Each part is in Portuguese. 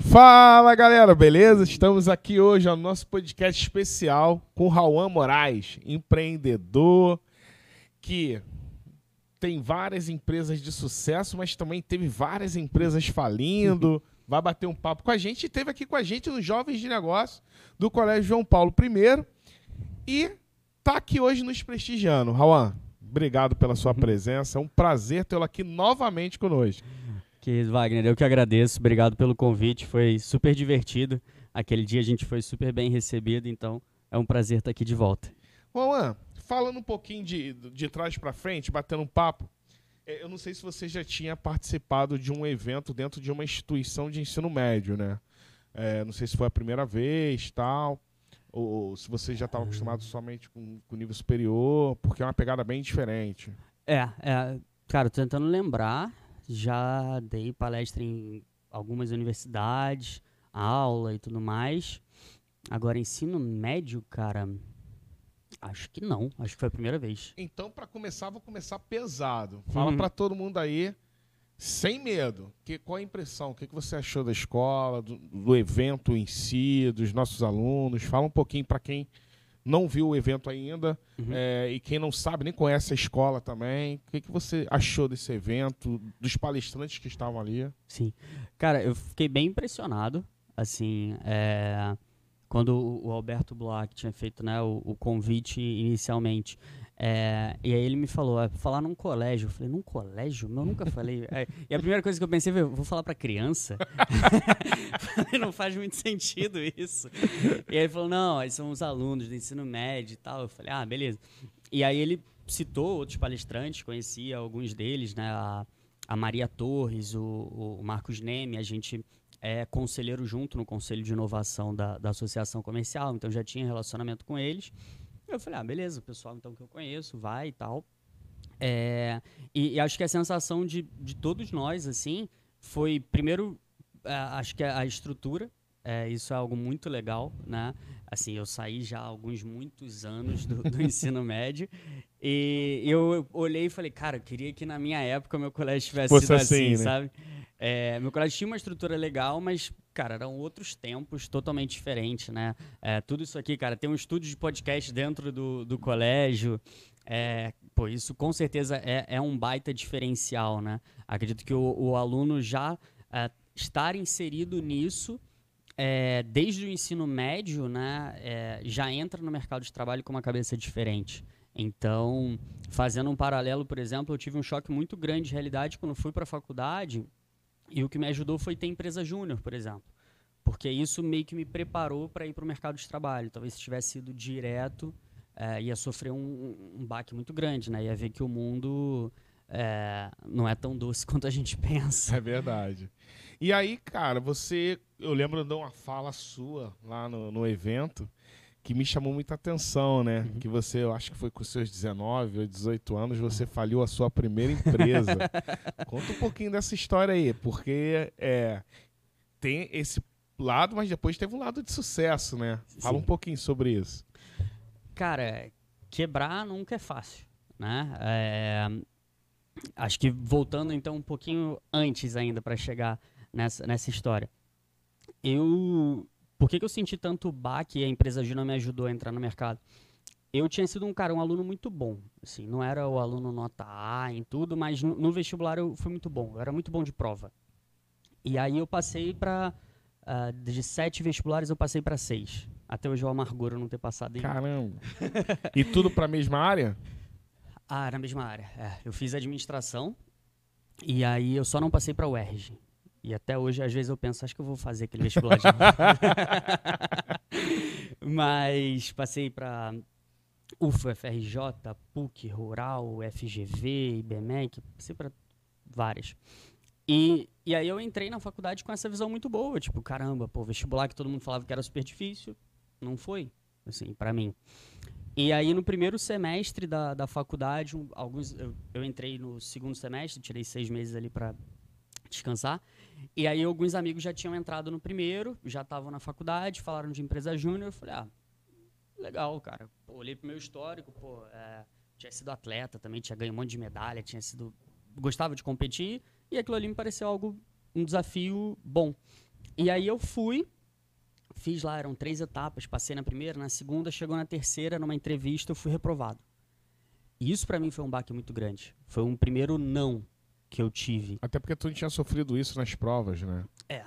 Fala galera, beleza? Estamos aqui hoje no nosso podcast especial com Rauan Moraes, empreendedor que tem várias empresas de sucesso, mas também teve várias empresas falindo. Vai bater um papo com a gente e teve aqui com a gente nos Jovens de Negócio do Colégio João Paulo I e tá aqui hoje nos prestigiando. Rauan, obrigado pela sua presença. É um prazer tê-lo aqui novamente conosco. Que Wagner, eu que agradeço. Obrigado pelo convite. Foi super divertido. Aquele dia a gente foi super bem recebido, então é um prazer estar aqui de volta. Juan, falando um pouquinho de, de trás para frente, batendo um papo, é, eu não sei se você já tinha participado de um evento dentro de uma instituição de ensino médio, né? É, não sei se foi a primeira vez, tal, ou, ou se você já estava acostumado somente com, com nível superior, porque é uma pegada bem diferente. É, é cara, tô tentando lembrar já dei palestra em algumas universidades, aula e tudo mais. Agora, ensino médio, cara, acho que não. Acho que foi a primeira vez. Então, para começar, vou começar pesado. Fala uhum. para todo mundo aí, sem medo. Que, qual a impressão? O que, que você achou da escola, do, do evento em si, dos nossos alunos? Fala um pouquinho para quem não viu o evento ainda uhum. é, e quem não sabe, nem conhece a escola também. O que, que você achou desse evento, dos palestrantes que estavam ali? Sim. Cara, eu fiquei bem impressionado. Assim, é, quando o Alberto Bloch tinha feito né, o, o convite inicialmente, é, e aí ele me falou, é, falar num colégio. Eu falei, num colégio? Eu nunca falei. É, e a primeira coisa que eu pensei foi, vou falar pra criança? não faz muito sentido isso. E aí ele falou, não, eles são os alunos do ensino médio e tal. Eu falei, ah, beleza. E aí ele citou outros palestrantes, conhecia alguns deles, né? A, a Maria Torres, o, o Marcos Neme, a gente é conselheiro junto no Conselho de Inovação da, da Associação Comercial, então já tinha relacionamento com eles. Eu falei, ah, beleza, o pessoal então que eu conheço, vai e tal. É, e, e, acho que a sensação de, de todos nós, assim, foi, primeiro, acho que a, a estrutura, é, isso é algo muito legal, né? Assim, eu saí já há alguns muitos anos do, do ensino médio e eu olhei e falei, cara, eu queria que na minha época meu colégio tivesse Fosse sido assim, assim né? sabe? É, meu colégio tinha uma estrutura legal, mas cara, eram outros tempos totalmente diferentes, né? É, tudo isso aqui, cara, tem um estúdio de podcast dentro do, do colégio. É, pô, isso com certeza é, é um baita diferencial, né? Acredito que o, o aluno já é, estar inserido nisso é, desde o ensino médio, né, é, já entra no mercado de trabalho com uma cabeça diferente. Então, fazendo um paralelo, por exemplo, eu tive um choque muito grande de realidade quando fui para a faculdade e o que me ajudou foi ter empresa júnior, por exemplo. Porque isso meio que me preparou para ir para o mercado de trabalho. Talvez se tivesse sido direto, é, ia sofrer um, um baque muito grande, né? Ia ver que o mundo é, não é tão doce quanto a gente pensa. É verdade. E aí, cara, você. Eu lembro de uma fala sua lá no, no evento que me chamou muita atenção, né? Uhum. Que você, eu acho que foi com seus 19 ou 18 anos, você faliu a sua primeira empresa. Conta um pouquinho dessa história aí, porque é, tem esse lado, mas depois teve um lado de sucesso, né? Fala Sim. um pouquinho sobre isso. Cara, quebrar nunca é fácil, né? É, acho que voltando então um pouquinho antes ainda para chegar nessa, nessa história. Eu por que, que eu senti tanto baque e a empresa Gina me ajudou a entrar no mercado? Eu tinha sido um cara, um aluno muito bom. Assim, não era o aluno nota A em tudo, mas no, no vestibular eu fui muito bom. Eu era muito bom de prova. E aí eu passei para uh, ah, de sete vestibulares eu passei para seis. Até hoje é uma amargura não ter passado em Caramba. e tudo para a mesma área? Ah, era a mesma área. É, eu fiz administração e aí eu só não passei para o UERJ. E até hoje, às vezes, eu penso, acho que eu vou fazer aquele vestibular de Mas passei para UFA, FRJ, PUC, Rural, FGV, IBMEC, passei para várias. E, e aí eu entrei na faculdade com essa visão muito boa, tipo, caramba, pô, vestibular que todo mundo falava que era super difícil, não foi, assim, para mim. E aí no primeiro semestre da, da faculdade, alguns eu, eu entrei no segundo semestre, tirei seis meses ali para descansar. E aí alguns amigos já tinham entrado no primeiro, já estavam na faculdade, falaram de empresa júnior, eu falei, ah, legal, cara. Pô, olhei pro meu histórico, pô, é, tinha sido atleta também, tinha ganho um monte de medalha, tinha sido... Gostava de competir, e aquilo ali me pareceu algo, um desafio bom. E aí eu fui, fiz lá, eram três etapas, passei na primeira, na segunda, chegou na terceira, numa entrevista, eu fui reprovado. E isso pra mim foi um baque muito grande. Foi um primeiro não que eu tive. Até porque tu não tinha sofrido isso nas provas, né? É.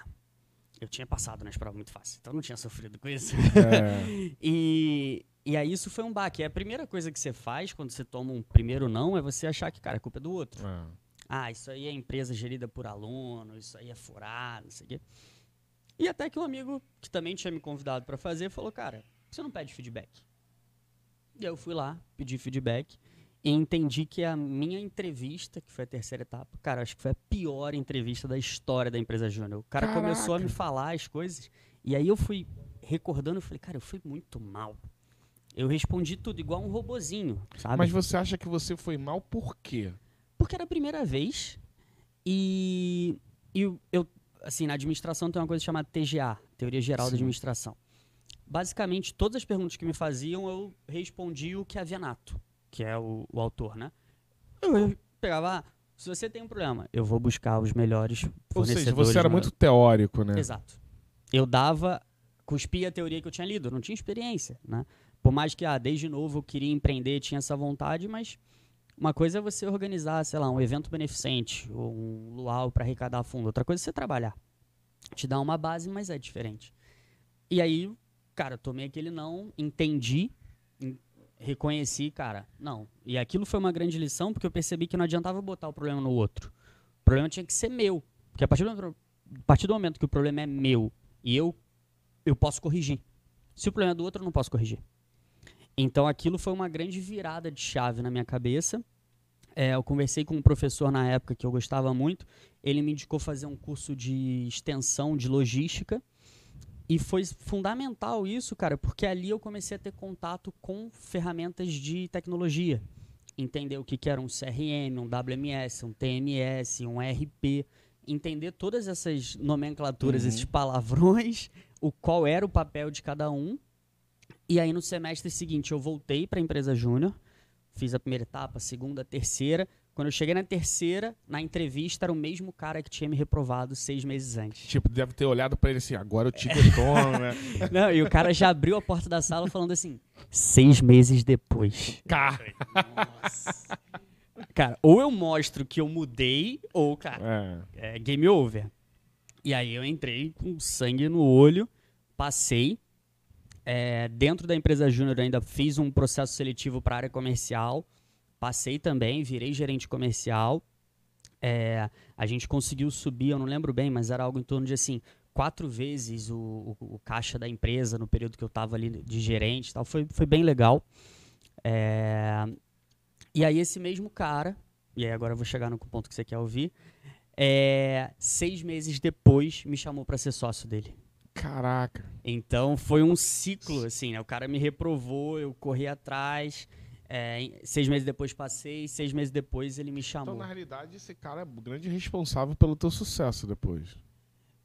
Eu tinha passado nas provas muito fácil, então não tinha sofrido com isso. É. E, e aí isso foi um baque. A primeira coisa que você faz quando você toma um primeiro não é você achar que, cara, a culpa é do outro. é. Ah, isso aí é empresa gerida por aluno, isso aí é furado, não sei o quê. E até que um amigo que também tinha me convidado pra fazer falou, cara, você não pede feedback? E aí eu fui lá, pedi feedback e entendi que a minha entrevista, que foi a terceira etapa, cara, acho que foi a pior entrevista da história da empresa Júnior. O cara começou a me Caraca. falar as coisas e aí eu fui recordando, eu falei, cara, eu fui muito mal. Eu respondi tudo igual um robozinho, sabe? Mas você acha que você foi mal por quê? Porque era a primeira vez e, e eu- assim, na administração tem uma coisa chamada TGA, Teoria Geral Sim. da Administração. Basicamente, todas as perguntas que me faziam, eu respondia o que havia nato, que é o, o autor, né? Eu pegava, ah, se você tem um problema, eu vou buscar os melhores Ou seja, você era muito teórico, né? Exato. Eu dava, cuspia a teoria que eu tinha lido, eu não tinha experiência, né? Por mais que, ah, desde novo eu queria empreender, tinha essa vontade, mas uma coisa é você organizar, sei lá, um evento beneficente, ou um luau para arrecadar fundo, outra coisa é você trabalhar. Te dá uma base, mas é diferente. E aí, cara, eu tomei aquele não, entendi, reconheci, cara, não. E aquilo foi uma grande lição, porque eu percebi que não adiantava botar o problema no outro. O problema tinha que ser meu. Porque a partir do, a partir do momento que o problema é meu e eu, eu posso corrigir. Se o problema é do outro, eu não posso corrigir. Então aquilo foi uma grande virada de chave na minha cabeça. É, eu conversei com um professor na época que eu gostava muito. Ele me indicou fazer um curso de extensão de logística. E foi fundamental isso, cara, porque ali eu comecei a ter contato com ferramentas de tecnologia. Entender o que, que era um CRM, um WMS, um TMS, um RP. Entender todas essas nomenclaturas, Uhum. esses palavrões, o qual era o papel de cada um. E aí no semestre seguinte eu voltei para a empresa júnior, fiz a primeira etapa, a segunda, a terceira. Quando eu cheguei na terceira, na entrevista era o mesmo cara que tinha me reprovado seis meses antes. Tipo, deve ter olhado pra ele assim, agora eu te detono, né? Não, e o cara já abriu a porta da sala falando assim, seis meses depois. Cara. Nossa. Cara, ou eu mostro que eu mudei, ou, cara, É. é game over. E aí eu entrei com sangue no olho, passei. É, dentro da empresa Júnior ainda fiz um processo seletivo para área comercial. Passei também, virei gerente comercial. É, a gente conseguiu subir, eu não lembro bem, mas era algo em torno de assim, quatro vezes o, o- o caixa da empresa no período que eu estava ali de gerente tal. Foi, foi bem legal. É, e aí esse mesmo cara, e aí agora eu vou chegar no ponto que você quer ouvir, é, seis meses depois me chamou para ser sócio dele. Caraca. Então foi um ciclo, assim, né? O cara me reprovou, eu corri atrás. É, seis meses depois passei, seis meses depois ele me Então, chamou. na realidade, esse cara é o grande responsável pelo teu sucesso depois.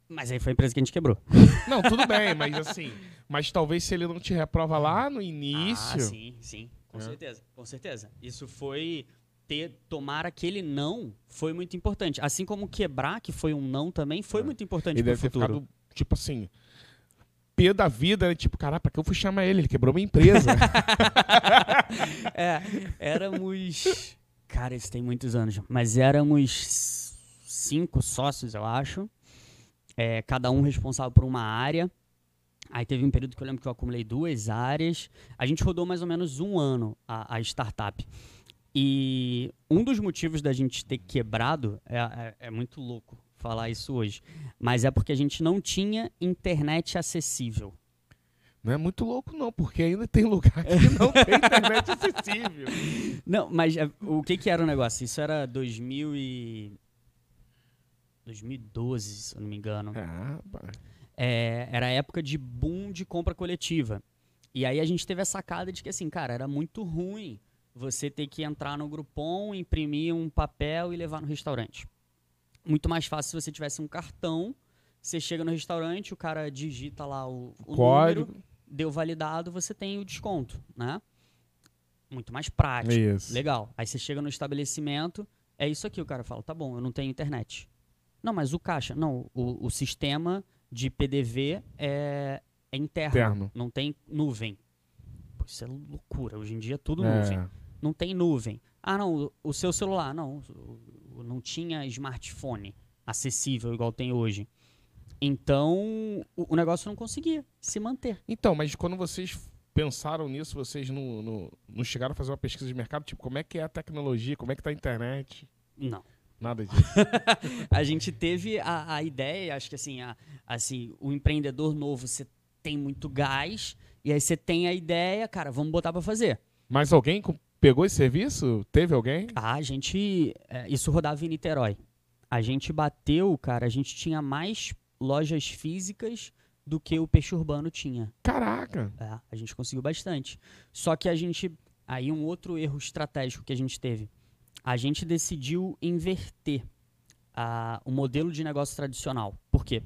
Mas aí foi a empresa que a gente quebrou. Não, tudo bem, mas assim. Mas talvez se ele não te reprova lá no início. Ah, sim, sim, com É. certeza, com certeza. Isso foi ter tomar aquele não foi muito importante. Assim como quebrar, que foi um não também, foi É. muito importante ele pro deve ter futuro. ficado, tipo assim. Pé da vida, né? Tipo, caraca, pra que eu fui chamar ele? Ele quebrou minha empresa. É, éramos. Cara, isso tem muitos anos. Mas éramos cinco sócios, eu acho. É, cada um responsável por uma área. Aí teve um período que eu lembro que eu acumulei duas áreas. A gente rodou mais ou menos um ano a, a startup. E um dos motivos da gente ter quebrado é, é- é muito louco falar isso hoje, mas é porque a gente não tinha internet acessível. não é muito louco, não, porque ainda tem lugar que não tem internet acessível. Não, mas é, o que que era o negócio? Isso era 2000 e... 2012, se eu não me engano. Ah, pá. É, era a época de boom de compra coletiva. E aí a gente teve a sacada de que, assim, cara, era muito ruim você ter que entrar no Groupon, imprimir um papel e levar no restaurante. Muito mais fácil se você tivesse um cartão, você chega no restaurante, o cara digita lá o, o Código. número, deu validado, você tem o desconto, né? Muito mais prático. Isso. Legal. Aí você chega no estabelecimento, é isso aqui, o cara fala, tá bom, eu não tenho internet. Não, mas o caixa, não, o, o sistema de PDV é, é interno, Interno. não tem nuvem. Pô, isso é loucura. Hoje em dia é tudo É. nuvem. Não tem nuvem. Ah, não, o- o seu celular, não. o- Não tinha smartphone acessível igual tem hoje. Então, o, o negócio não conseguia se manter. Então, mas quando vocês pensaram nisso, vocês não, não, não chegaram a fazer uma pesquisa de mercado? Tipo, como é que é a tecnologia? Como é que tá a internet? Não. Nada disso. a gente teve a, a ideia, acho que assim, a- assim, o empreendedor novo, você tem muito gás, e aí você tem a ideia, cara, vamos botar pra fazer. Mas alguém com- pegou esse serviço? Teve alguém? Ah, a gente. é, isso rodava em Niterói. A gente bateu, cara, a gente tinha mais lojas físicas do que o peixe urbano tinha. Caraca! É, a gente conseguiu bastante. Só que a gente. Aí um outro erro estratégico que a gente teve. A gente decidiu inverter a- o modelo de negócio tradicional. Por quê?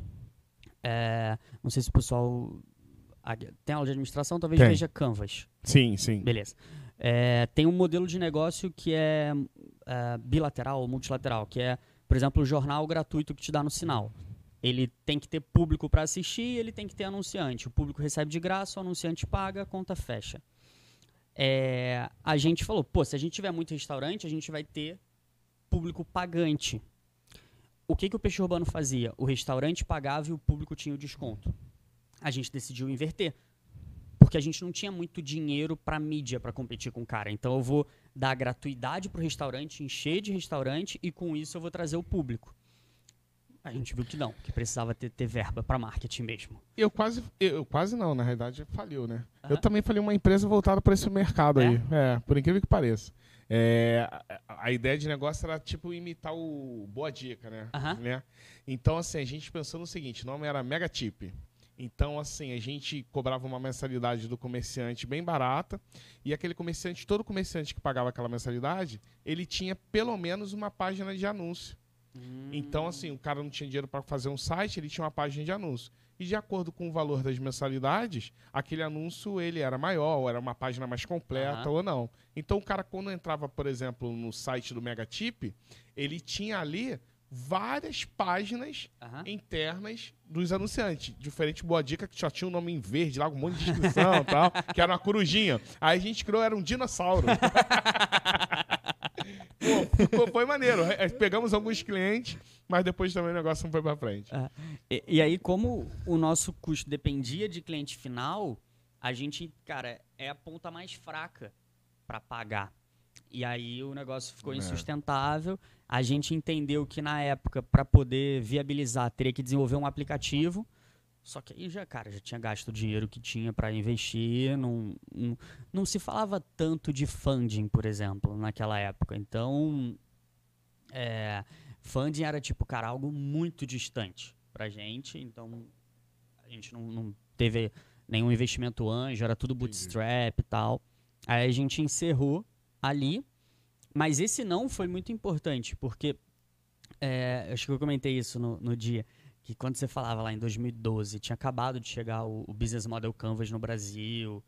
É, não sei se o pessoal. Tem aula de administração, talvez Tem. veja Canvas. Sim, sim. Beleza. É, tem um modelo de negócio que é, é, bilateral ou multilateral, que é, por exemplo, o jornal gratuito que te dá no sinal. Ele tem que ter público para assistir e ele tem que ter anunciante. O público recebe de graça, o anunciante paga, a conta fecha. É, a gente falou, pô, se a gente tiver muito restaurante, a gente vai ter público pagante. O que, que o Peixe Urbano fazia? O restaurante pagava e o público tinha o desconto. A gente decidiu inverter porque a gente não tinha muito dinheiro para mídia para competir com o cara. Então eu vou dar gratuidade pro restaurante, encher de restaurante e com isso eu vou trazer o público. A gente viu que não, que precisava ter, ter verba para marketing mesmo. Eu quase, eu quase não, na realidade faliu, né? Aham. Eu também falei uma empresa voltada para esse mercado É? aí. É, por incrível que pareça. É, a, a ideia de negócio era tipo imitar o Boa Dica, né? Aham. né? Então, assim, a gente pensou no seguinte: o nome era Mega Tip. Então, assim, a gente cobrava uma mensalidade do comerciante bem barata, e aquele comerciante, todo comerciante que pagava aquela mensalidade, ele tinha pelo menos uma página de anúncio. Então, assim, o cara não tinha dinheiro para fazer um site, ele tinha uma página de anúncio. E de acordo com o valor das mensalidades, aquele anúncio ele era maior, ou era uma página mais completa Aham. ou não. Então, o cara quando entrava, por exemplo, no site do Megatip, ele tinha ali várias páginas Aham. internas dos anunciantes. Diferente Boa Dica, que só tinha um nome em verde lá, com um monte de descrição e tal, que era uma corujinha. Aí a gente criou, era um dinossauro. Pô, ficou- foi maneiro. Pegamos alguns clientes, mas depois também o negócio não foi pra frente. E, e aí, como o nosso custo dependia de cliente final, a gente, cara, é a ponta mais fraca para pagar. E aí o negócio ficou É. insustentável. A gente entendeu que na época, para poder viabilizar, teria que desenvolver um aplicativo. Só que aí já, cara, já tinha gasto o dinheiro que tinha para investir. Não, não, não se falava tanto de funding, por exemplo, naquela época. Então, é, funding era tipo, cara, algo muito distante pra gente. Então, a gente não, não teve nenhum investimento anjo, era tudo bootstrap e tal. Aí a gente encerrou ali. Mas esse não foi muito importante, porque é, acho que eu comentei isso no, no dia, que quando você falava lá em 2012, tinha acabado de chegar o, o Business Model Canvas no Brasil,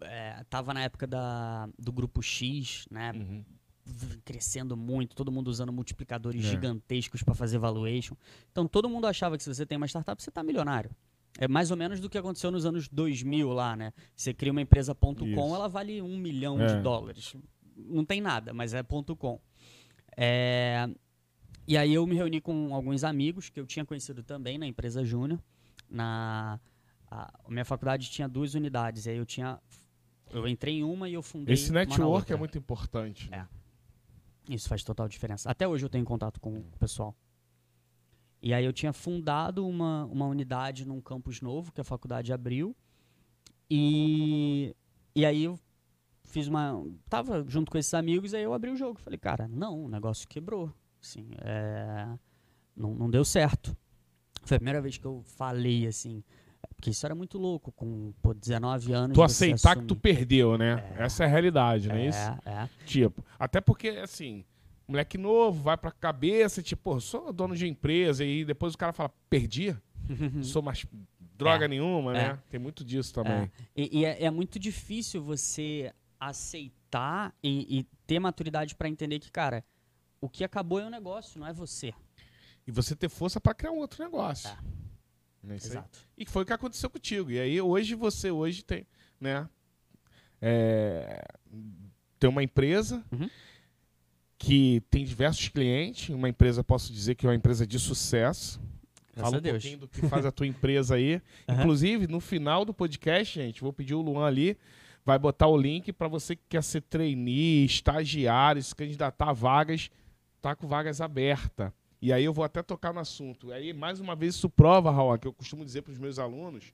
é, tava na época da, do Grupo X, né? Uhum. crescendo muito, todo mundo usando multiplicadores É. gigantescos para fazer valuation. Então todo mundo achava que se você tem uma startup, você tá milionário. É mais ou menos do que aconteceu nos anos 2000 lá, né? Você cria uma empresa ponto Isso. .com, ela vale um milhão É. de dólares. Não tem nada, mas é ponto .com. É, E aí eu me reuni com alguns amigos que eu tinha conhecido também na empresa Júnior. Na a, minha faculdade tinha duas unidades, aí eu tinha eu entrei em uma e eu fundei Esse network é muito importante. É. Isso faz total diferença. Até hoje eu tenho contato com o pessoal. E aí eu tinha fundado uma, uma unidade num campus novo que a faculdade abriu. E, e aí eu fiz uma. Tava junto com esses amigos, aí eu abri o jogo. Falei, cara, não, o negócio quebrou. Assim, é, não, não deu certo. Foi a primeira vez que eu falei assim. Porque isso era muito louco, com pô, 19 anos. Tu aceitar que tu assumir. perdeu, né? Essa é a realidade, não é, isso? É, é. Tipo, até porque, assim, moleque novo, vai pra cabeça, tipo, pô, sou dono de empresa, e depois o cara fala, perdi? Sou mais droga É. nenhuma, né? É. Tem muito disso também. E, e é, é muito difícil você aceitar e, e ter maturidade pra entender que, cara, o que acabou é o negócio, não é você. E você ter força pra criar um outro negócio. É. É isso aí. Exato. E foi o que aconteceu contigo. E aí hoje você hoje tem, né? é, tem uma empresa Uhum. Que tem diversos clientes. Uma empresa, posso dizer que é uma empresa de sucesso. Graças Fala um Deus. pouquinho do que faz a tua empresa aí. Aham. Inclusive, no final do podcast, gente, vou pedir o Luan ali, vai botar o link para você que quer ser trainee, estagiário, se candidatar a vagas, tá com vagas abertas. E aí eu vou até tocar no assunto. Aí, mais uma vez, isso prova, Raul, que eu costumo dizer para os meus alunos,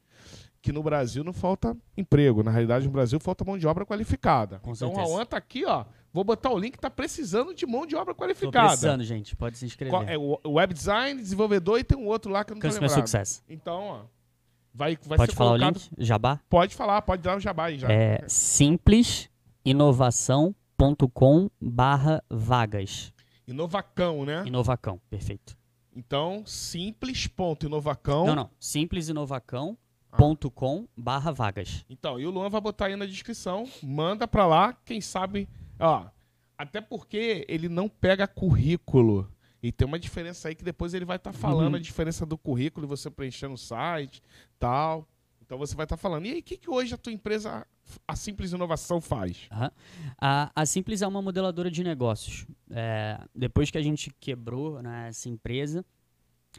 que no Brasil não falta emprego. Na realidade, no Brasil falta mão de obra qualificada. Com então, certeza. Raul tá aqui, ó. Vou botar o link, tá precisando de mão de obra Tô qualificada. precisando, gente. Pode se inscrever. É web design, desenvolvedor e tem um outro lá que eu não tô Customer lembrado. Success. Então, ó, vai, vai Pode ser falar colocado... o link? Jabá? Pode falar, pode dar o jabá aí já. É simplesinovação.com barra vagas. Inovacão, né? Inovacão, perfeito. Então, simples.inovacão. Não, não. Simplesinnovacão.com barra vagas. Então, e o Luan vai botar aí na descrição. Manda pra lá, quem sabe. Ó, até porque ele não pega currículo. E tem uma diferença aí que depois ele vai estar falando Uhum. a diferença do currículo e você preenchendo o site tal. Então você vai estar falando. E aí, o que, que hoje a tua empresa, a Simples Inovação, faz? Aham. A, a Simples é uma modeladora de negócios. É, depois que a gente quebrou né, essa empresa,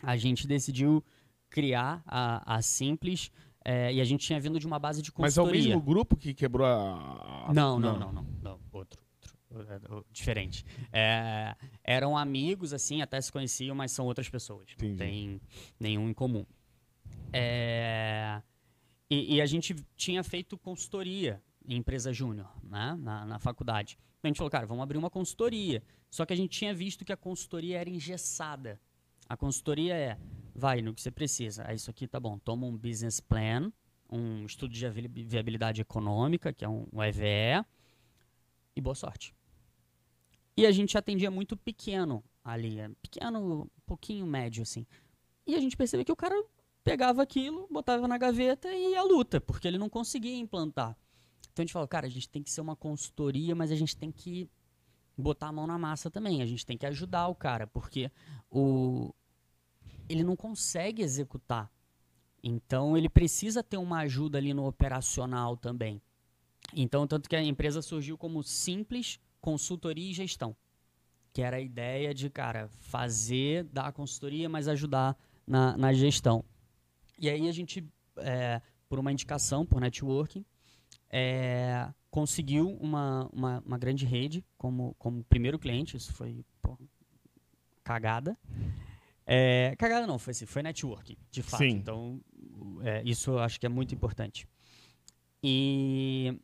a gente decidiu criar a, a Simples é, e a gente tinha vindo de uma base de Mas é o consultoria. mesmo grupo que quebrou a. a- Não, não, não, não, não. Outro, outro, é, diferente. É, eram amigos, assim, até se conheciam, mas são outras pessoas. Entendi. Não tem nenhum em comum. É, e, e a gente tinha feito consultoria em empresa júnior, né, na, na faculdade. Então a gente falou, cara, vamos abrir uma consultoria. Só que a gente tinha visto que a consultoria era engessada. A consultoria é, vai no que você precisa. É isso aqui, tá bom. Toma um business plan, um estudo de viabil- viabilidade econômica, que é um, EVE, e boa sorte. E a gente atendia muito pequeno ali, é, pequeno, pouquinho médio, assim. E a gente percebeu que o cara pegava aquilo, botava na gaveta e ia à luta, porque ele não conseguia implantar. Então a gente falou, cara, a gente tem que ser uma consultoria, mas a gente tem que botar a mão na massa também. A gente tem que ajudar o cara, porque o ele não consegue executar. Então ele precisa ter uma ajuda ali no operacional também. Então, tanto que a empresa surgiu como simples consultoria e gestão. Que era a ideia de, cara, fazer, dar a consultoria, mas ajudar na, na gestão. E aí a gente, é, por uma indicação, por networking, é, conseguiu uma, uma, uma grande rede como, como primeiro cliente. Isso foi pô, cagada. É, cagada não, foi assim, foi networking, de fato. Sim. Então, é, isso eu acho que é muito importante. E,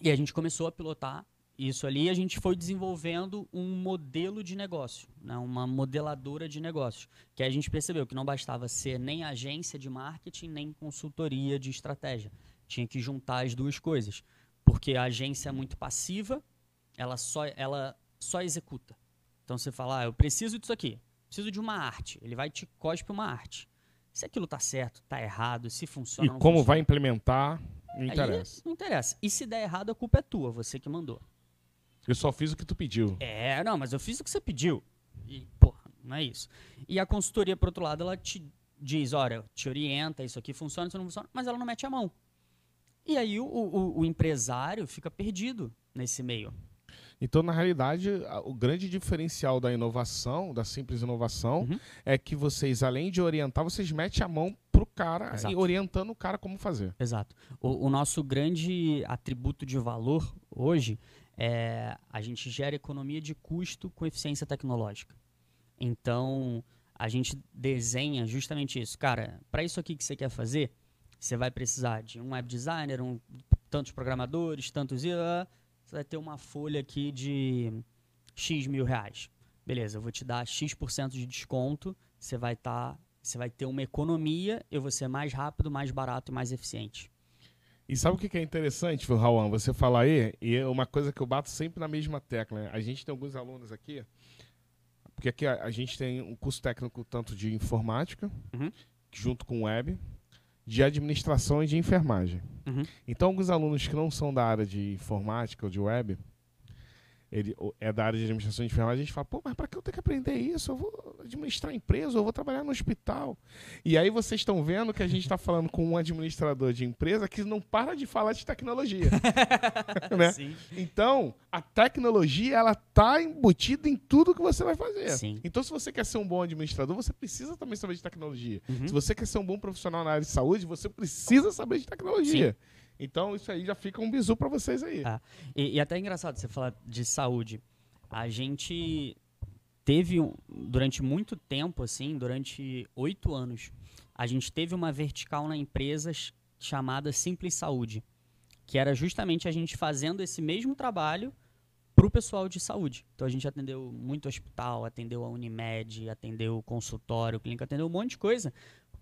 e a gente começou a pilotar isso ali e a gente foi desenvolvendo um modelo de negócio, né, uma modeladora de negócios. Que a gente percebeu que não bastava ser nem agência de marketing, nem consultoria de estratégia. Tinha que juntar as duas coisas. Porque a agência é muito passiva, ela só, ela só executa. Então você fala, ah, eu preciso disso aqui, preciso de uma arte. Ele vai te cospe uma arte. Se aquilo tá certo, tá errado, se funciona E não como funciona. vai implementar, não Aí interessa. não interessa. E se der errado, a culpa é tua, você que mandou. Eu só fiz o que tu pediu. É, não, mas eu fiz o que você pediu. E, porra, não é isso. E a consultoria, por outro lado, ela te diz, olha, te orienta, isso aqui funciona, isso não funciona, mas ela não mete a mão. E aí o, o, o empresário fica perdido nesse meio. Então, na realidade, o grande diferencial da inovação, da simples inovação, Uhum. é que vocês, além de orientar, vocês metem a mão pro cara Exato. e orientando o cara como fazer. Exato. O, o nosso grande atributo de valor hoje é a gente gera economia de custo com eficiência tecnológica. Então, a gente desenha justamente isso. Cara, para isso aqui que você quer fazer, você vai precisar de um web designer, um, tantos programadores, tantos... ah, Você vai ter uma folha aqui de X mil reais. Beleza, eu vou te dar X% de desconto, você vai estar... você vai ter uma economia, eu vou ser mais rápido, mais barato e mais eficiente. E sabe o que que é interessante, Raul, você falar aí? E é uma coisa que eu bato sempre na mesma tecla. Né? A gente tem alguns alunos aqui, porque aqui a, a gente tem um curso técnico tanto de informática, Uhum. junto com web, de administração e de enfermagem. Uhum. Então, alguns alunos que não são da área de informática ou de web, ele é da área de administração de enfermagem, a gente fala, pô, mas para que eu tenho que aprender isso? Eu vou administrar empresa, eu vou trabalhar no hospital. E aí vocês estão vendo que a gente está falando com um administrador de empresa que não para de falar de tecnologia. né? Sim. Então, a tecnologia, ela tá embutida em tudo que você vai fazer. Sim. Então, se você quer ser um bom administrador, você precisa também saber de tecnologia. Uhum. Se você quer ser um bom profissional na área de saúde, você precisa saber de tecnologia. Então, isso aí já fica um bizu para vocês aí. Ah. E, e até é engraçado você falar de saúde. A gente teve, durante muito tempo, assim, durante oito anos, a gente teve uma vertical na empresa ch- chamada Simples Saúde, que era justamente a gente fazendo esse mesmo trabalho para o pessoal de saúde. Então a gente atendeu muito hospital, atendeu a Unimed, atendeu o consultório, clínica, atendeu um monte de coisa.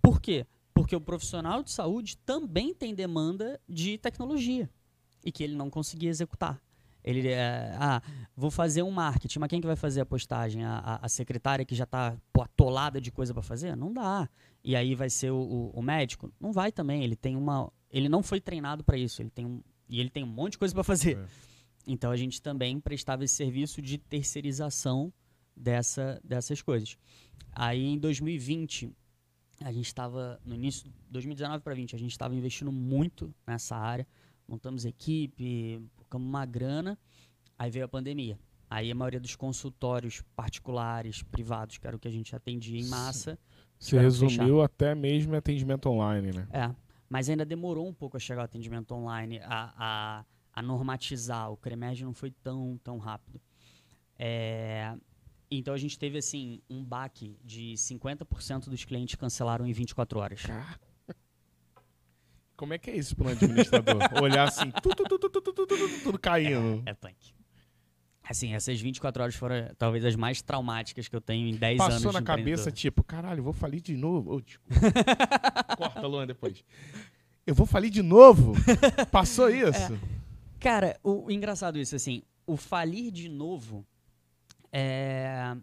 Por quê? Porque o profissional de saúde também tem demanda de tecnologia e que ele não conseguia executar. Ele, é, ah, vou fazer um marketing, mas quem que vai fazer a postagem? A, a- a secretária que já está atolada de coisa para fazer? Não dá. E aí vai ser o, o- o médico? Não vai também. Ele tem uma, ele não foi treinado para isso. Ele tem um, e ele tem um monte de coisa para fazer. É. Então a gente também prestava esse serviço de terceirização dessa, dessas coisas. Aí em 2020 a gente estava no início, 2019 para 20, a gente estava investindo muito nessa área, montamos equipe, colocamos uma grana, aí veio a pandemia. Aí a maioria dos consultórios particulares, privados, que era o que a gente atendia em massa, que resumiu até mesmo atendimento online, né? é, mas ainda demorou um pouco a chegar o atendimento online, a, a, a normatizar. O CREMERG não foi tão, tão rápido. É, então a gente teve assim um baque de 50% dos clientes cancelaram em 24 horas. Como é que é isso para um administrador? Olhar assim, tudo, tudo, tudo, tudo, tudo, tudo, caindo. É punk. Assim, essas 24 horas foram talvez as mais traumáticas que eu tenho em 10 anos Passou de na cabeça, tipo, caralho, vou falir de novo. Desculpa. Corta, Luan, depois. Eu vou falir de novo? Passou isso? Cara, o, o engraçado isso, assim, o falir de novo é,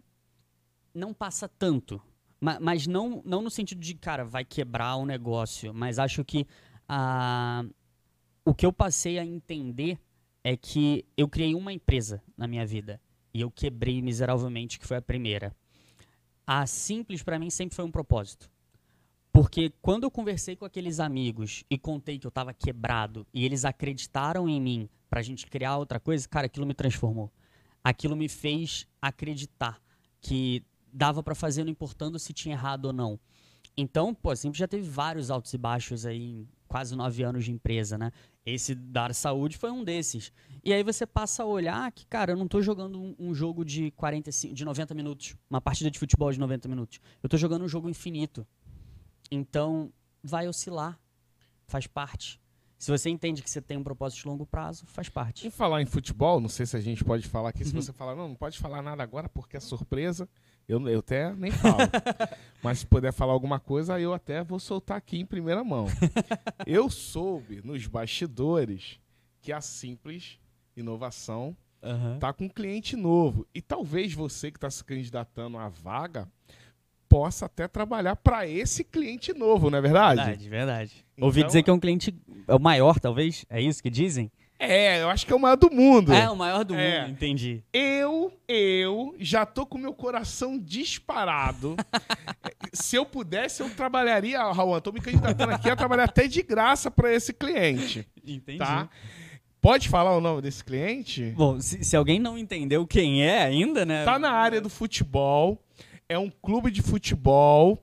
não passa tanto. Ma- Mas, não, não no sentido de, cara, vai quebrar o negócio. Mas acho que ah, o que eu passei a entender é que eu criei uma empresa na minha vida. E eu quebrei miseravelmente, que foi a primeira. A Simples, pra mim, sempre foi um propósito. Porque quando eu conversei com aqueles amigos e contei que eu tava quebrado e eles acreditaram em mim pra gente criar outra coisa, cara, aquilo me transformou. Aquilo me fez acreditar que dava pra fazer não importando se tinha errado ou não. Então, pô, sempre já teve vários altos e baixos aí em quase nove anos de empresa, né? Esse dar saúde foi um desses. E aí você passa a olhar que, cara, eu não tô jogando um, um jogo de 45, de 90 minutos, uma partida de futebol de 90 minutos. Eu tô jogando um jogo infinito. Então, vai oscilar. Faz parte. Se você entende que você tem um propósito de longo prazo, faz parte. Em falar em futebol, não sei se a gente pode falar aqui. Se Uhum. você falar, não, não pode falar nada agora porque é surpresa, eu, eu até nem falo. Mas se puder falar alguma coisa, eu até vou soltar aqui em primeira mão. eu soube nos bastidores que a Simples Inovação tá com um cliente novo. E talvez você que está se candidatando à vaga possa até trabalhar para esse cliente novo, não é verdade? Verdade, verdade. Ouvi Então- dizer que é um cliente é o maior, talvez. É isso que dizem? É, eu acho que é o maior do mundo. É, o maior do É. mundo, entendi. Eu, eu já tô com meu coração disparado. Se eu pudesse, eu trabalharia, Raul, tô me candidatando aqui a trabalhar até de graça para esse cliente, Entendi. tá? Pode falar o nome desse cliente? Bom, se, se alguém não entendeu quem é ainda, né? Tá na área do futebol, é um clube de futebol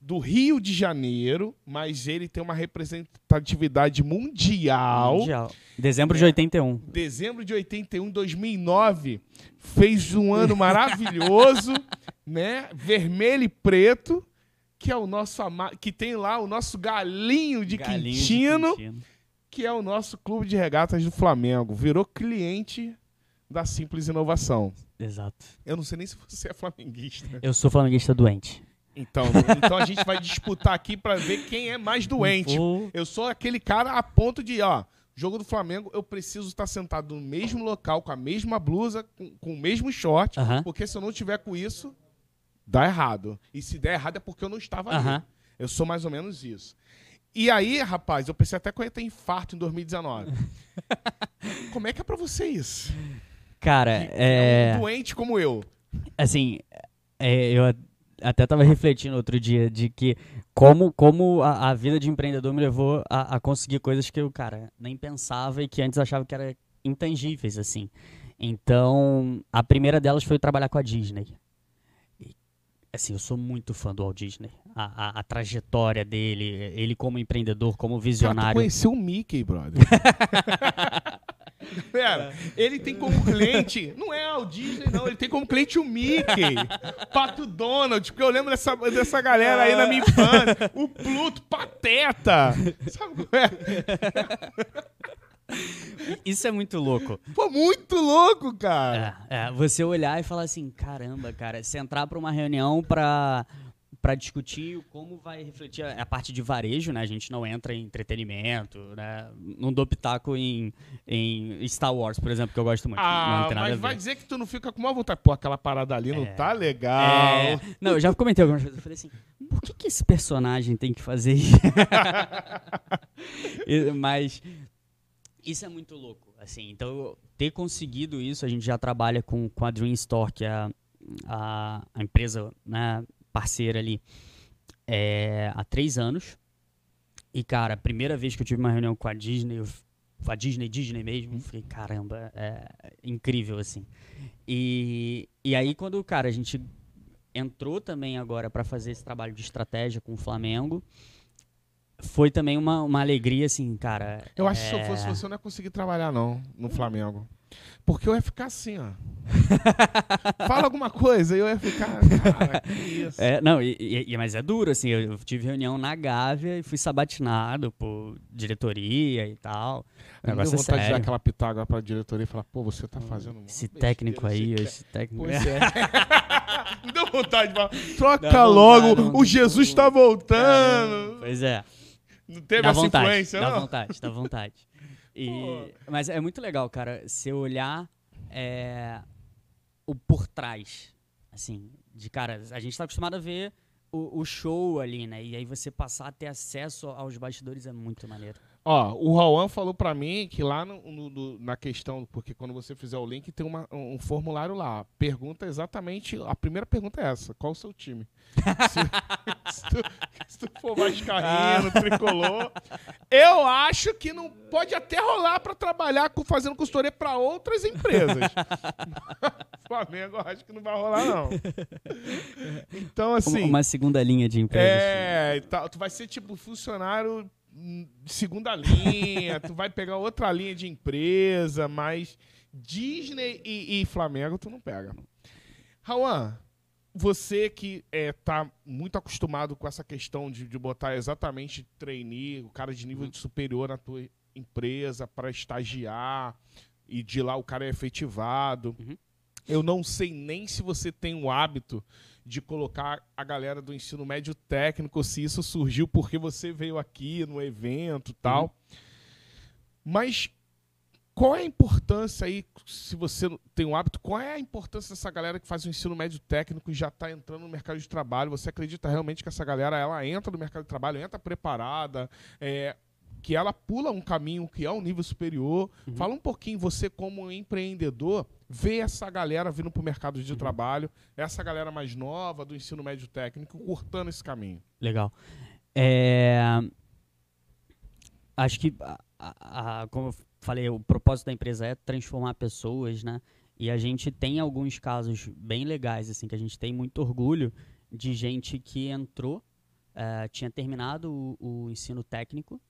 do Rio de Janeiro, mas ele tem uma representatividade mundial. Mundial. Dezembro É. de 81. dezembro de 81, 2009, fez um ano maravilhoso, né? Vermelho e preto, que é o nosso que tem lá o nosso galinho de Galinho de Quintino, Quintino. que é o nosso clube de regatas do Flamengo. Virou cliente da Simples Inovação. Exato. Eu não sei nem se você é flamenguista. Eu sou flamenguista doente. Então, então a gente vai disputar aqui pra ver quem é mais doente. Eu sou aquele cara a ponto de, ó, jogo do Flamengo, eu preciso estar sentado no mesmo local, com a mesma blusa, com, com o mesmo short, porque se eu não tiver com isso, dá errado. E se der errado é porque eu não estava ali. Eu sou mais ou menos isso. E aí, rapaz, eu pensei até que eu ia ter infarto em 2019. Como é que é pra você isso? Cara, é... é um doente como eu. Assim, é, eu até tava refletindo outro dia de que como, como a, a vida de empreendedor me levou a, a, conseguir coisas que eu, cara, nem pensava e que antes achava que era intangíveis, assim. Então, a primeira delas foi trabalhar com a Disney. E, assim, eu sou muito fã do Walt Disney. A, a, a trajetória dele, ele como empreendedor, como visionário. Cara, tu conheceu o Mickey, brother. Pera, ele tem como cliente, não é o Disney, não, ele tem como cliente o Mickey, Pato Donald, porque eu lembro dessa, dessa galera aí na minha infância, o Pluto, Pateta. Sabe como é? Isso é muito louco. Pô, muito louco, cara. É, é, você olhar e falar assim, caramba, cara, você entrar pra uma reunião pra para discutir como vai refletir a, a, parte de varejo, né? A gente não entra em entretenimento, né? Não dou pitaco em, em Star Wars, por exemplo, que eu gosto muito. Ah, mas vai dizer que tu não fica com uma vontade. Pô, aquela parada ali é, não tá legal. É, não, eu já comentei algumas vezes. Eu falei assim, por que, que esse personagem tem que fazer isso? mas isso é muito louco, assim. Então, ter conseguido isso, a gente já trabalha com, com a Dream Store, que é a, a, a empresa, né? Parceira ali é, há três anos. E, cara, a primeira vez que eu tive uma reunião com a Disney, com a Disney, Disney mesmo, eu fiquei, caramba, é incrível, assim. E, e aí, quando, cara, a gente entrou também agora para fazer esse trabalho de estratégia com o Flamengo, foi também uma, uma alegria, assim, cara. Eu acho é... que se eu fosse você, eu não ia conseguir trabalhar, não, no Flamengo. Porque eu ia ficar assim, ó. Fala alguma coisa e eu ia ficar. Cara, que isso. É, não, e, e, mas é duro, assim. Eu tive reunião na Gávea e fui sabatinado por diretoria e tal. O negócio é vontade sério. de dar aquela pitágua pra diretoria e falar, pô, você tá fazendo. Esse técnico aí, esse técnico. Pois é. Me deu vontade de falar. Troca logo, o Jesus tá voltando. pois é. Não teve dá a vontade, sequência, dá não? Dá vontade, dá vontade. E, mas é muito legal, cara, se olhar é, o por trás, assim, de cara, a gente está acostumado a ver o, o, show ali, né? E aí você passar a ter acesso aos bastidores é muito maneiro. Ó, o Rauan falou para mim que lá no, no, na questão, porque quando você fizer o link tem uma, um formulário lá. Pergunta exatamente. A primeira pergunta é essa: qual o seu time? se, se, tu, se tu for vascaíno, tricolor. Eu acho que não pode até rolar para trabalhar com, fazendo consultoria para outras empresas. Flamengo, eu acho que não vai rolar, não. Então, assim. Uma segunda linha de empresa. É, tá, tu vai ser tipo funcionário segunda linha, tu vai pegar outra linha de empresa, mas Disney e, e Flamengo tu não pega. Rauan, você que é, tá muito acostumado com essa questão de, de botar exatamente trainee, o cara de nível uhum. superior na tua empresa para estagiar e de lá o cara é efetivado. Uhum. Eu não sei nem se você tem o hábito de colocar a galera do ensino médio técnico, se isso surgiu porque você veio aqui no evento tal. Uhum. Mas qual é a importância aí, se você tem o hábito, qual é a importância dessa galera que faz o ensino médio técnico e já está entrando no mercado de trabalho? Você acredita realmente que essa galera ela entra no mercado de trabalho, entra preparada, é, que ela pula um caminho que é um nível superior? Uhum. Fala um pouquinho, você como empreendedor, ver essa galera vindo para o mercado de uhum. trabalho, essa galera mais nova do ensino médio técnico, cortando esse caminho. Legal. É... Acho que, a, a, como eu falei, o propósito da empresa é transformar pessoas, né? E a gente tem alguns casos bem legais, assim, que a gente tem muito orgulho de gente que entrou, uh, tinha terminado o, o ensino técnico,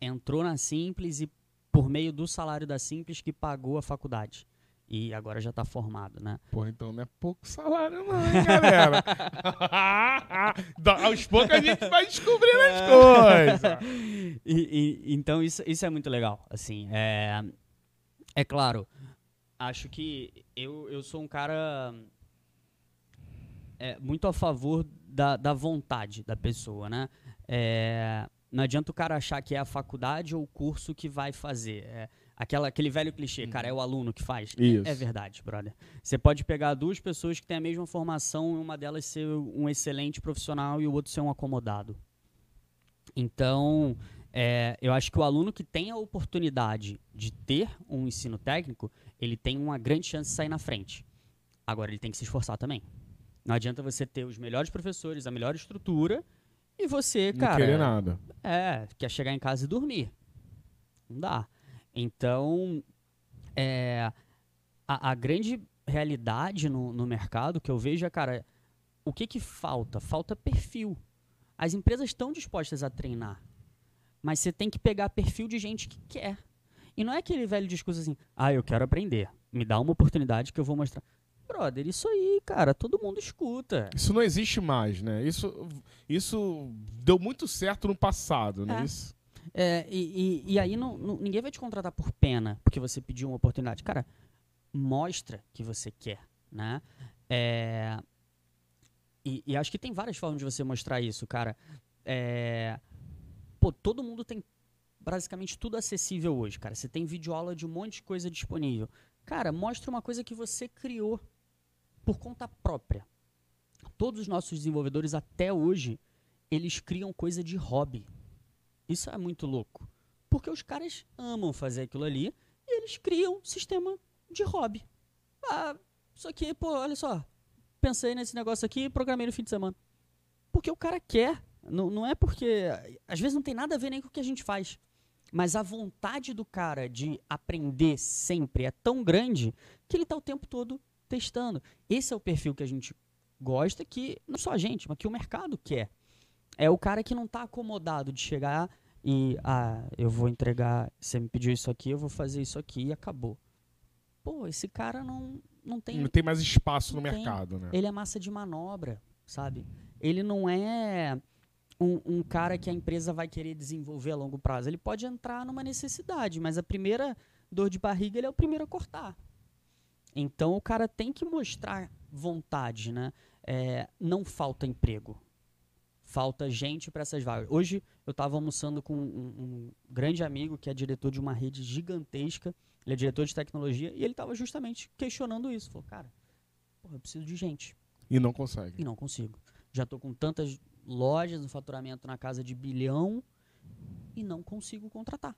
entrou na Simples e por meio do salário da Simples que pagou a faculdade. E agora já está formado, né? Pô, então não é pouco salário não, hein, galera? Aos poucos a gente vai descobrindo as coisas. e, e, então isso, isso é muito legal, assim. É, é claro, acho que eu, eu sou um cara é, muito a favor da, da vontade da pessoa, né? É, não adianta o cara achar que é a faculdade ou o curso que vai fazer. É aquela, aquele velho clichê, cara, é o aluno que faz. Isso. É, é verdade, brother. Você pode pegar duas pessoas que têm a mesma formação e uma delas ser um excelente profissional e o outro ser um acomodado. Então, é, eu acho que o aluno que tem a oportunidade de ter um ensino técnico, ele tem uma grande chance de sair na frente. Agora, ele tem que se esforçar também. Não adianta você ter os melhores professores, a melhor estrutura, e você, Não cara. querer nada. É, quer chegar em casa e dormir. Não dá. Então, é, a, a grande realidade no, no mercado que eu vejo é, cara, o que que falta? Falta perfil. As empresas estão dispostas a treinar, mas você tem que pegar perfil de gente que quer. E não é aquele velho discurso assim, ah, eu quero aprender, me dá uma oportunidade que eu vou mostrar. Brother, isso aí, cara, todo mundo escuta. Isso não existe mais, né? Isso, isso deu muito certo no passado, né? É. Isso, É, e, e, e aí não, não- ninguém vai te contratar por pena, porque você pediu uma oportunidade. Cara, mostra que você quer, né? É, e, e acho que tem várias formas de você mostrar isso, cara. É, pô, todo mundo tem basicamente tudo acessível hoje, cara. Você tem videoaula de um monte de coisa disponível. Cara, mostra uma coisa que você criou por conta própria. Todos os nossos desenvolvedores até hoje, eles criam coisa de hobby. Isso é muito louco. Porque os caras amam fazer aquilo ali e eles criam sistema de hobby. Ah, isso aqui, pô, olha só. Pensei nesse negócio aqui e programei no fim de semana. Porque o cara quer. Não, não é porque. Às vezes não tem nada a ver nem com o que a gente faz. Mas a vontade do cara de aprender sempre é tão grande que ele está o tempo todo testando. Esse é o perfil que a gente gosta, que não só a gente, mas que o mercado quer. É o cara que não está acomodado de chegar e, ah, eu vou entregar, você me pediu isso aqui, eu vou fazer isso aqui e acabou. Pô, esse cara não, não tem não tem mais espaço no tem. mercado, né? ele é massa de manobra, sabe? Ele não é um, um cara que a empresa vai querer desenvolver a longo prazo. Ele pode entrar numa necessidade, mas a primeira dor de barriga ele é o primeiro a cortar. Então o cara tem que mostrar vontade, né? É, não falta emprego. Falta gente para essas vagas. Hoje eu estava almoçando com um, um grande amigo que é diretor de uma rede gigantesca. Ele é diretor de tecnologia e ele estava justamente questionando isso. Falou, cara, porra, eu preciso de gente E não consegue. e não consigo. Já estou com tantas lojas, um faturamento na casa de bilhão e não consigo contratar.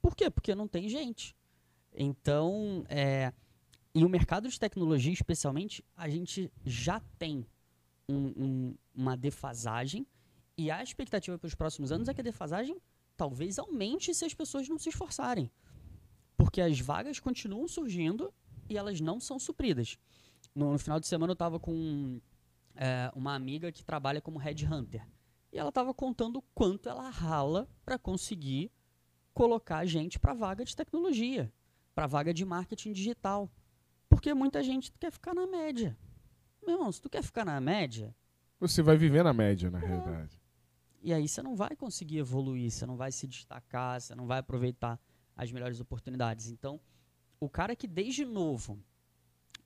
Por quê? Porque não tem gente. Então, é, e o mercado de tecnologia, especialmente, a gente já tem um- um- uma defasagem e a expectativa para os próximos anos é que a defasagem talvez aumente se as pessoas não se esforçarem. Porque as vagas continuam surgindo e elas não são supridas. No, no final de semana eu estava com é, uma amiga que trabalha como headhunter. E ela estava contando quanto ela rala para conseguir colocar gente para vaga de tecnologia, para vaga de marketing digital. Porque muita gente quer ficar na média. Meu irmão, se tu quer ficar na média, Você vai viver na média, É. na realidade. e aí você não vai conseguir evoluir, você não vai se destacar, você não vai aproveitar as melhores oportunidades. Então, o cara que desde novo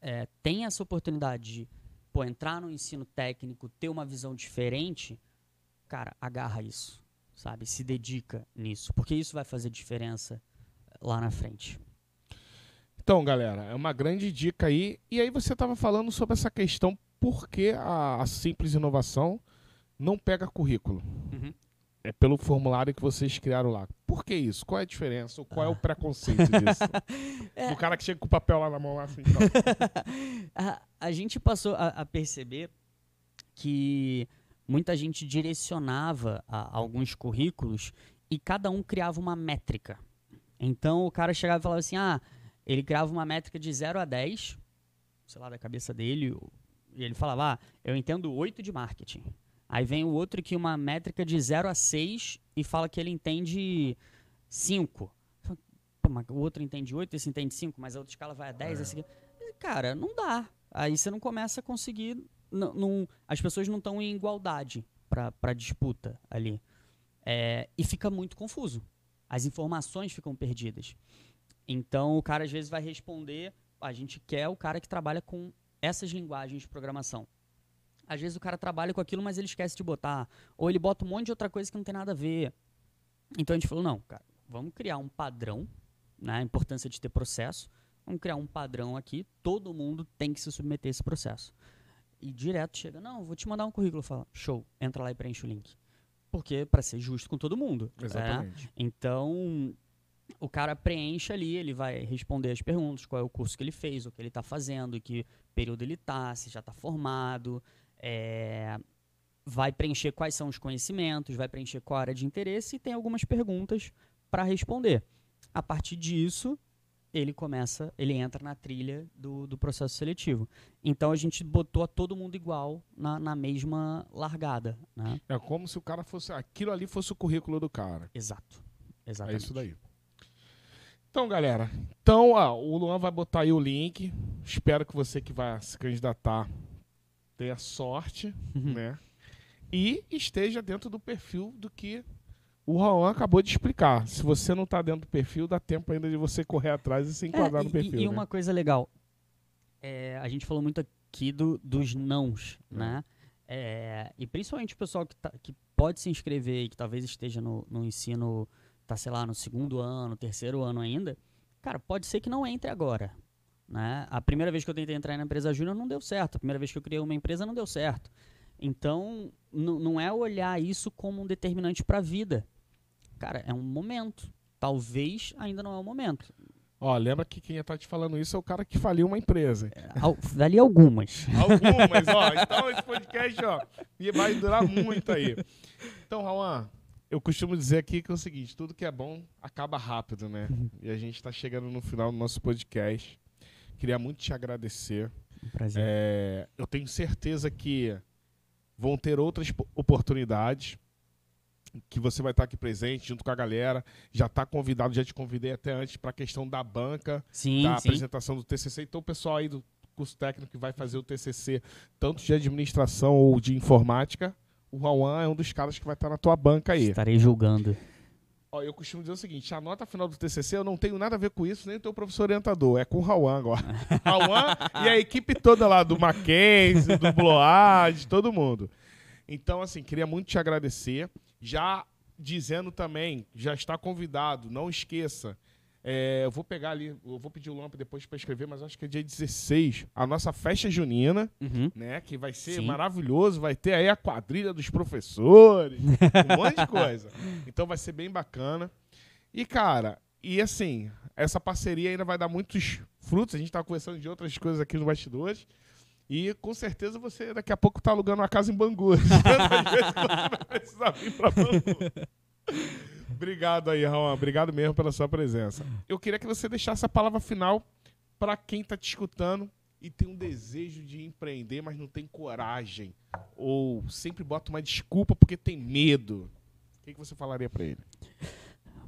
é, tem essa oportunidade de pô, entrar no ensino técnico, ter uma visão diferente, cara, agarra isso, sabe? Se dedica nisso, porque isso vai fazer diferença lá na frente. Então, galera, é uma grande dica aí. E aí você estava falando sobre essa questão por que a, a simples inovação não pega currículo. Uhum. É pelo formulário que vocês criaram lá. Por que isso? Qual é a diferença? Ou Qual é o preconceito disso? É. O cara que chega com o papel lá na mão lá assim, a, a gente passou a, a perceber que muita gente direcionava a- alguns currículos e cada um criava uma métrica. Então o cara chegava e falava assim: ah, ele criava uma métrica de 0 a 10, sei lá, da cabeça dele, e ele falava: ah, eu entendo 8 de marketing. Aí vem o outro que uma métrica de 0 a 6 e fala que ele entende 5. Pô, mas o outro entende 8, esse entende 5, mas a outra escala vai a 10, esse aqui. Cara, não dá. Aí você não começa a conseguir. não- não- as pessoas não estão em igualdade para disputa ali. É, e fica muito confuso. As informações ficam perdidas. Então o cara às vezes vai responder. A gente quer o cara que trabalha com essas linguagens de programação. Às vezes o cara trabalha com aquilo, mas ele esquece de botar. Ou ele bota um monte de outra coisa que não tem nada a ver. Então a gente falou: não, cara, vamos criar um padrão, né? a importância de ter processo. Vamos criar um padrão aqui, todo mundo tem que se submeter a esse processo. E direto chega, não, vou te mandar um currículo. Fala, show, entra lá e preenche o link. porque para ser justo com todo mundo. né? Exatamente. Então, o cara preenche ali, ele vai responder as perguntas, qual é o curso que ele fez, o que ele está fazendo, que período ele está, se já está formado, é, vai preencher quais são os conhecimentos, vai preencher qual área de interesse e tem algumas perguntas para responder. A partir disso, ele começa, ele entra na trilha do, do processo seletivo. Então a gente botou a todo mundo igual na, na mesma largada, né? É como se o cara fosse. Aquilo ali fosse o currículo do cara. Exato. É Exatamente. isso daí. Então, galera. Então, ó, o Luan vai botar aí o link. Espero que você que vai se candidatar tenha sorte, Uhum. né? E esteja dentro do perfil do que o Raon acabou de explicar. Se você não tá dentro do perfil, dá tempo ainda de você correr atrás e se enquadrar É, no e- perfil. E, né? uma coisa legal, é, a gente falou muito aqui do, dos nãos, É. né? É, e principalmente o pessoal que, tá- que pode se inscrever e que talvez esteja no, no ensino, tá, sei lá, no segundo ano, terceiro ano ainda, cara, pode ser que não entre agora. Né? A primeira vez que eu tentei entrar na empresa júnior não deu certo. A primeira vez que eu criei uma empresa não deu certo. Então, não é olhar isso como um determinante para a vida. Cara, é um momento. Talvez ainda não é o momento. Ó, lembra que quem tá te falando isso é o cara que faliu uma empresa. Al- Dali algumas. Algumas, ó. Então esse podcast, ó, vai durar muito aí. Então, Raul, eu costumo dizer aqui que é o seguinte, tudo que é bom acaba rápido, né? E a gente tá chegando no final do nosso podcast. Queria muito te agradecer. Um prazer. É, eu tenho certeza que vão ter outras po- oportunidades que você vai estar aqui presente junto com a galera. Já está convidado, já te convidei até antes para a questão da banca sim, da sim. apresentação do TCC. Então, o pessoal aí do curso técnico que vai fazer o TCC, tanto de administração ou de informática, o Rauan é um dos caras que vai estar na tua banca aí. Estarei julgando. Ó, eu costumo dizer o seguinte: a nota final do TCC eu não tenho nada a ver com isso, nem o teu professor orientador, é com o Rauan agora. Rauan e a equipe toda lá do Mackenzie, do Bload, de todo mundo. Então, assim, queria muito te agradecer. Já dizendo também, já está convidado, não esqueça. É, eu vou pegar ali, eu vou pedir o Lamp depois para escrever, mas acho que é dia 16, a nossa festa junina, Uhum. né? Que vai ser Sim. maravilhoso, vai ter aí a quadrilha dos professores, um monte de coisa. Então vai ser bem bacana. E, cara, e assim, essa parceria ainda vai dar muitos frutos. A gente tá conversando de outras coisas aqui nos bastidores. E com certeza você daqui a pouco tá alugando uma casa em Bangu. Tantas vezes você vai precisar vir pra Bangu. Obrigado aí, Raul. Obrigado mesmo pela sua presença. Eu queria que você deixasse a palavra final para quem tá te escutando e tem um desejo de empreender, mas não tem coragem. Ou sempre bota uma desculpa porque tem medo. O que, que você falaria para ele?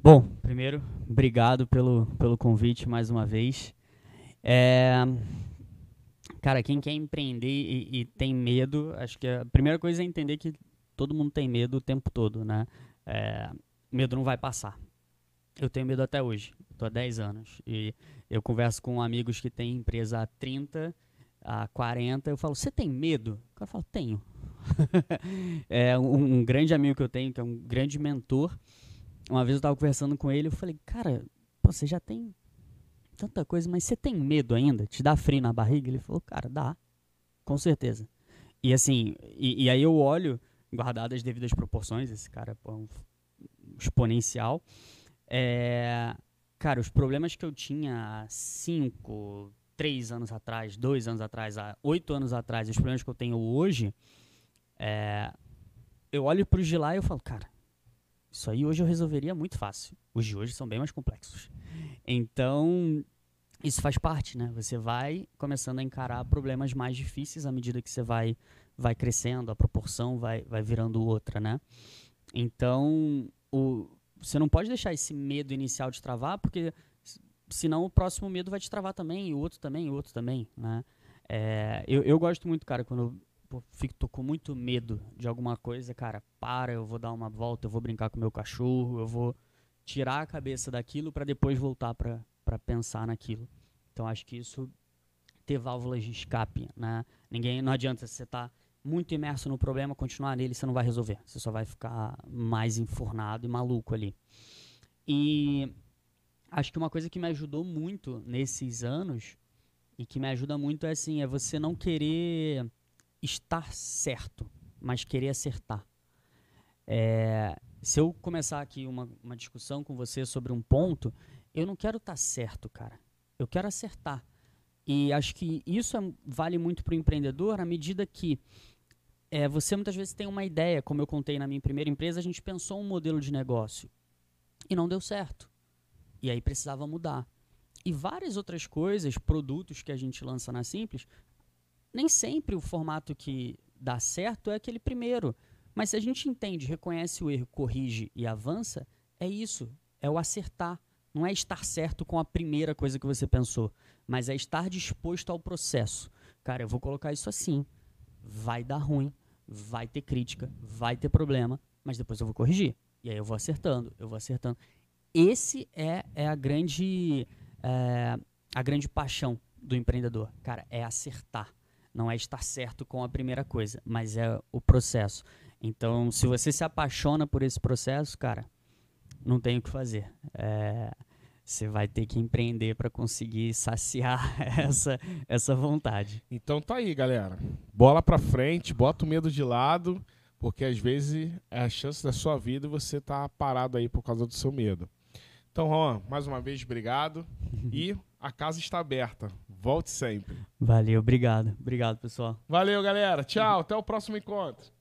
Bom, primeiro, obrigado pelo, pelo convite mais uma vez. É, Cara, quem quer empreender e, e tem medo, acho que a primeira coisa é entender que todo mundo tem medo o tempo todo, né? É, medo não vai passar. Eu tenho medo até hoje. Estou há 10 anos. E eu converso com amigos que têm empresa há 30, há 40. Eu falo, você tem medo? O cara fala, tenho. é um, um grande amigo que eu tenho, que é um grande mentor. Uma vez eu estava conversando com ele, eu falei, cara, pô, você já tem tanta coisa, mas você tem medo ainda? Te dá frio na barriga? Ele falou, cara, dá. Com certeza. E assim, e, e aí eu olho, guardado as devidas proporções, esse cara pô, é um exponencial. É, cara, os problemas que eu tinha há cinco, três anos atrás, dois anos atrás, oito anos atrás, os problemas que eu tenho hoje, é, eu olho para os de lá e eu falo, cara, isso aí hoje eu resolveria muito fácil. Os de hoje são bem mais complexos. Então, isso faz parte, né? Você vai começando a encarar problemas mais difíceis à medida que você vai, vai crescendo, a proporção vai, vai virando outra, né? Então, o, você não pode deixar esse medo inicial de travar, porque senão o próximo medo vai te travar também, e o outro também, e o outro também, né? É, eu, eu gosto muito, cara, quando eu pô, fico, tô com muito medo de alguma coisa, cara, para, eu vou dar uma volta, eu vou brincar com meu cachorro, eu vou tirar a cabeça daquilo para depois voltar para pensar naquilo. Então acho que isso ter válvulas de escape, né? Ninguém não adianta você estar muito imerso no problema, continuar nele, você não vai resolver. Você só vai ficar mais enfornado e maluco ali. E acho que uma coisa que me ajudou muito nesses anos e que me ajuda muito é assim, é você não querer estar certo, mas querer acertar. É, se eu começar aqui uma, uma discussão com você sobre um ponto, eu não quero estar tá certo, cara. Eu quero acertar. E acho que isso é, vale muito para o empreendedor à medida que é, você muitas vezes tem uma ideia, como eu contei na minha primeira empresa, a gente pensou um modelo de negócio e não deu certo. E aí precisava mudar. E várias outras coisas, produtos que a gente lança na Simples, nem sempre o formato que dá certo é aquele primeiro. Mas se a gente entende, reconhece o erro, corrige e avança, é isso. É o acertar. Não é estar certo com a primeira coisa que você pensou, mas é estar disposto ao processo. Cara, eu vou colocar isso assim. Vai dar ruim, vai ter crítica, vai ter problema, mas depois eu vou corrigir. E aí eu vou acertando, eu vou acertando. Esse é, é a grande é, a grande paixão do empreendedor. Cara, é acertar. Não é estar certo com a primeira coisa, mas é o processo. Então, se você se apaixona por esse processo, cara, não tem o que fazer. É, você vai ter que empreender para conseguir saciar essa, essa vontade. Então tá aí, galera. Bola para frente, bota o medo de lado, porque às vezes é a chance da sua vida e você tá parado aí por causa do seu medo. Então, Juan, mais uma vez, obrigado. e a casa está aberta. Volte sempre. Valeu, obrigado. Obrigado, pessoal. Valeu, galera. Tchau, até o próximo encontro.